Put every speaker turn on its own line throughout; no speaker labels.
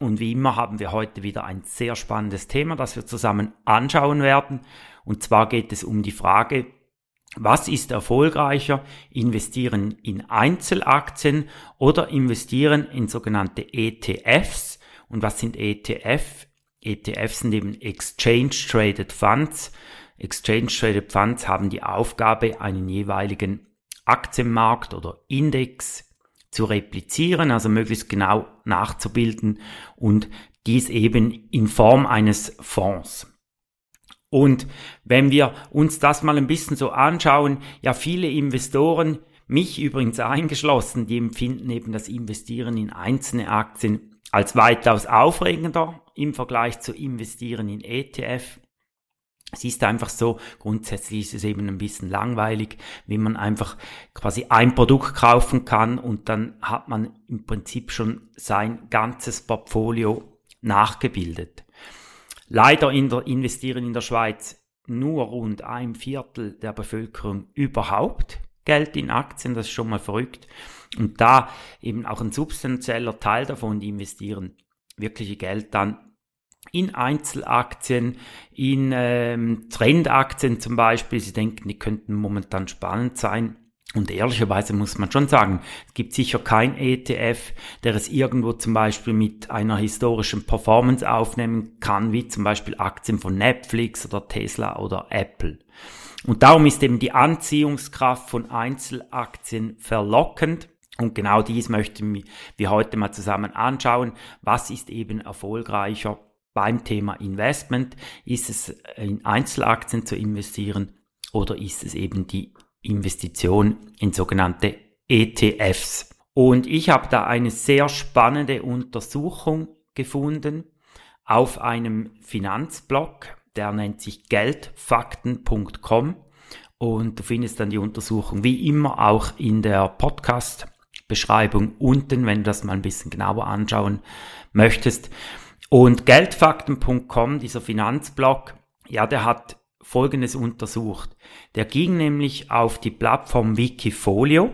Und wie immer haben wir heute wieder ein sehr spannendes Thema, das wir zusammen anschauen werden. Und zwar geht es um die Frage, was ist erfolgreicher? Investieren in Einzelaktien oder investieren in sogenannte ETFs? Und was sind ETF? ETFs sind eben Exchange Traded Funds. Exchange Traded Funds haben die Aufgabe, einen jeweiligen Aktienmarkt oder Index zu replizieren, also möglichst genau nachzubilden und dies eben in Form eines Fonds. Und wenn wir uns das mal ein bisschen so anschauen, ja viele Investoren, mich übrigens eingeschlossen, die empfinden eben das Investieren in einzelne Aktien als weitaus aufregender im Vergleich zu investieren in ETF. Es ist einfach so, grundsätzlich ist es eben ein bisschen langweilig, wie man einfach quasi ein Produkt kaufen kann und dann hat man im Prinzip schon sein ganzes Portfolio nachgebildet. Leider in der, investieren in der Schweiz nur rund ein Viertel der Bevölkerung überhaupt Geld in Aktien, das ist schon mal verrückt. Und da eben auch ein substanzieller Teil davon, die investieren wirkliche Geld dann in Einzelaktien, in ähm, Trendaktien zum Beispiel. Sie denken, die könnten momentan spannend sein. Und ehrlicherweise muss man schon sagen, es gibt sicher kein ETF, der es irgendwo zum Beispiel mit einer historischen Performance aufnehmen kann, wie zum Beispiel Aktien von Netflix oder Tesla oder Apple. Und darum ist eben die Anziehungskraft von Einzelaktien verlockend. Und genau dies möchten wir heute mal zusammen anschauen. Was ist eben erfolgreicher beim Thema Investment. Ist es in Einzelaktien zu investieren oder ist es eben die Investition in sogenannte ETFs? Und ich habe da eine sehr spannende Untersuchung gefunden auf einem Finanzblog, der nennt sich geldfakten.com und du findest dann die Untersuchung wie immer auch in der Podcast Beschreibung unten, wenn du das mal ein bisschen genauer anschauen möchtest. Und Geldfakten.com, dieser Finanzblog, ja, der hat Folgendes untersucht. Der ging nämlich auf die Plattform Wikifolio.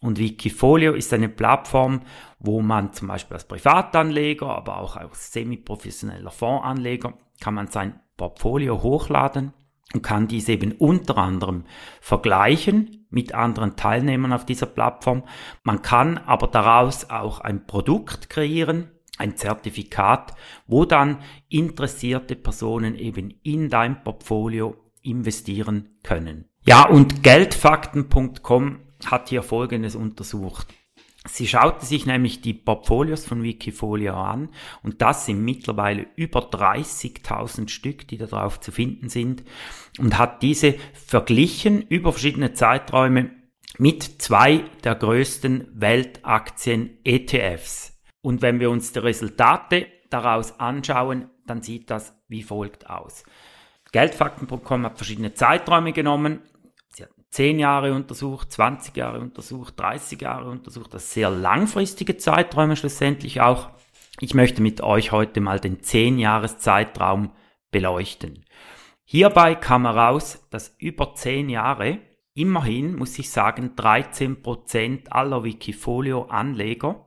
Und Wikifolio ist eine Plattform, wo man zum Beispiel als Privatanleger, aber auch als semi-professioneller Fondsanleger, kann man sein Portfolio hochladen und kann dies eben unter anderem vergleichen mit anderen Teilnehmern auf dieser Plattform. Man kann aber daraus auch ein Produkt kreieren, ein Zertifikat, wo dann interessierte Personen eben in dein Portfolio investieren können. Ja, und Geldfakten.com hat hier Folgendes untersucht. Sie schaute sich nämlich die Portfolios von Wikifolio an und das sind mittlerweile über 30.000 Stück, die da drauf zu finden sind und hat diese verglichen über verschiedene Zeiträume mit zwei der größten Weltaktien ETFs. Und wenn wir uns die Resultate daraus anschauen, dann sieht das wie folgt aus. Geldfakten.com hat verschiedene Zeiträume genommen. Sie hat 10 Jahre untersucht, 20 Jahre untersucht, 30 Jahre untersucht. Das sehr langfristige Zeiträume schlussendlich auch. Ich möchte mit euch heute mal den 10 Jahres Zeitraum beleuchten. Hierbei kam heraus, dass über 10 Jahre immerhin, muss ich sagen, 13% aller Wikifolio-Anleger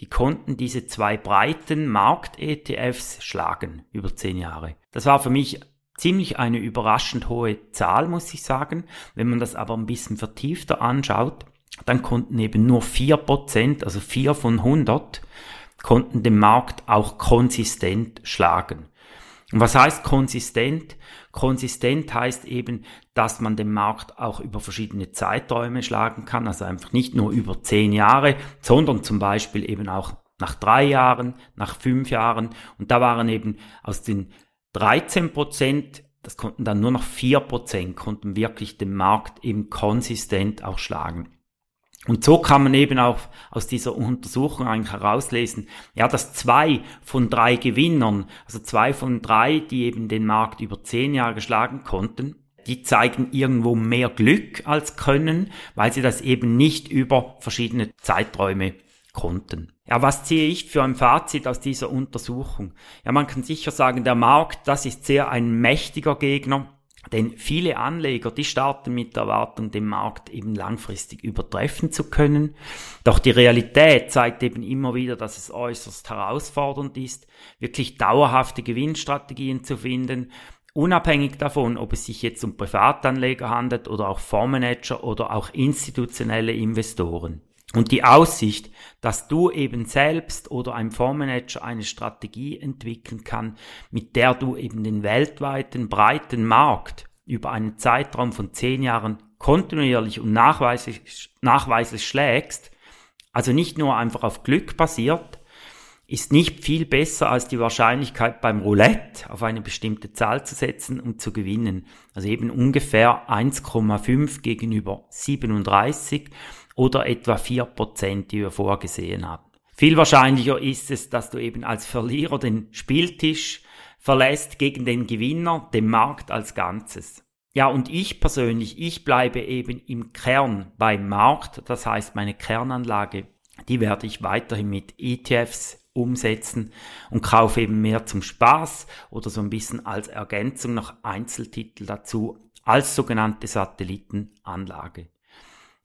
die konnten diese zwei breiten Markt-ETFs schlagen über zehn Jahre. Das war für mich ziemlich eine überraschend hohe Zahl, muss ich sagen. Wenn man das aber ein bisschen vertiefter anschaut, dann konnten eben nur vier Prozent, also vier von 100, konnten den Markt auch konsistent schlagen. Und was heißt konsistent? Konsistent heißt eben, dass man den Markt auch über verschiedene Zeiträume schlagen kann, also einfach nicht nur über zehn Jahre, sondern zum Beispiel eben auch nach drei Jahren, nach fünf Jahren. Und da waren eben aus den 13 Prozent, das konnten dann nur noch vier Prozent, konnten wirklich den Markt eben konsistent auch schlagen. Und so kann man eben auch aus dieser Untersuchung eigentlich herauslesen, ja, dass zwei von drei Gewinnern, also zwei von drei, die eben den Markt über zehn Jahre geschlagen konnten, die zeigen irgendwo mehr Glück als Können, weil sie das eben nicht über verschiedene Zeiträume konnten. Ja, was ziehe ich für ein Fazit aus dieser Untersuchung? Ja, man kann sicher sagen, der Markt, das ist sehr ein mächtiger Gegner, denn viele Anleger, die starten mit der Erwartung, den Markt eben langfristig übertreffen zu können. Doch die Realität zeigt eben immer wieder, dass es äußerst herausfordernd ist, wirklich dauerhafte Gewinnstrategien zu finden, unabhängig davon, ob es sich jetzt um Privatanleger handelt oder auch Fondsmanager oder auch institutionelle Investoren. Und die Aussicht, dass du eben selbst oder ein Fondsmanager eine Strategie entwickeln kann, mit der du eben den weltweiten breiten Markt über einen Zeitraum von zehn Jahren kontinuierlich und nachweislich, nachweislich schlägst, also nicht nur einfach auf Glück basiert, ist nicht viel besser als die Wahrscheinlichkeit beim Roulette auf eine bestimmte Zahl zu setzen und zu gewinnen. Also eben ungefähr 1,5 gegenüber 37 oder etwa 4%, die wir vorgesehen haben. Viel wahrscheinlicher ist es, dass du eben als Verlierer den Spieltisch verlässt gegen den Gewinner, den Markt als Ganzes. Ja, und ich persönlich, ich bleibe eben im Kern beim Markt, das heißt meine Kernanlage, die werde ich weiterhin mit ETFs umsetzen und kaufe eben mehr zum Spaß oder so ein bisschen als Ergänzung noch Einzeltitel dazu als sogenannte Satellitenanlage.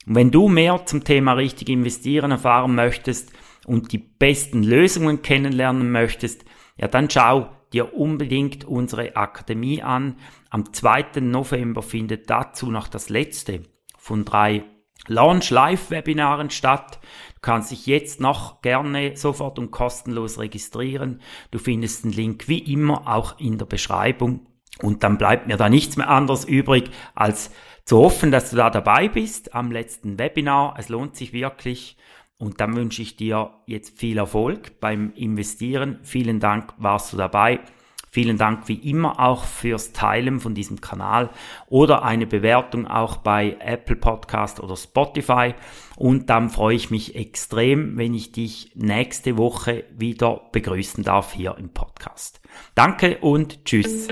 Und wenn du mehr zum Thema richtig investieren erfahren möchtest und die besten Lösungen kennenlernen möchtest, ja dann schau dir unbedingt unsere Akademie an. Am 2. November findet dazu noch das letzte von drei Launch Live Webinaren statt. Du kannst dich jetzt noch gerne sofort und kostenlos registrieren. Du findest den Link wie immer auch in der Beschreibung. Und dann bleibt mir da nichts mehr anderes übrig, als zu hoffen, dass du da dabei bist am letzten Webinar. Es lohnt sich wirklich. Und dann wünsche ich dir jetzt viel Erfolg beim Investieren. Vielen Dank, warst du dabei. Vielen Dank wie immer auch fürs Teilen von diesem Kanal oder eine Bewertung auch bei Apple Podcast oder Spotify. Und dann freue ich mich extrem, wenn ich dich nächste Woche wieder begrüßen darf hier im Podcast. Danke und tschüss.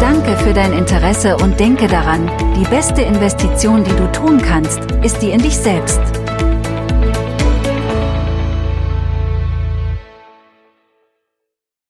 Danke für dein Interesse und denke daran, die beste Investition, die du tun kannst, ist die in dich selbst.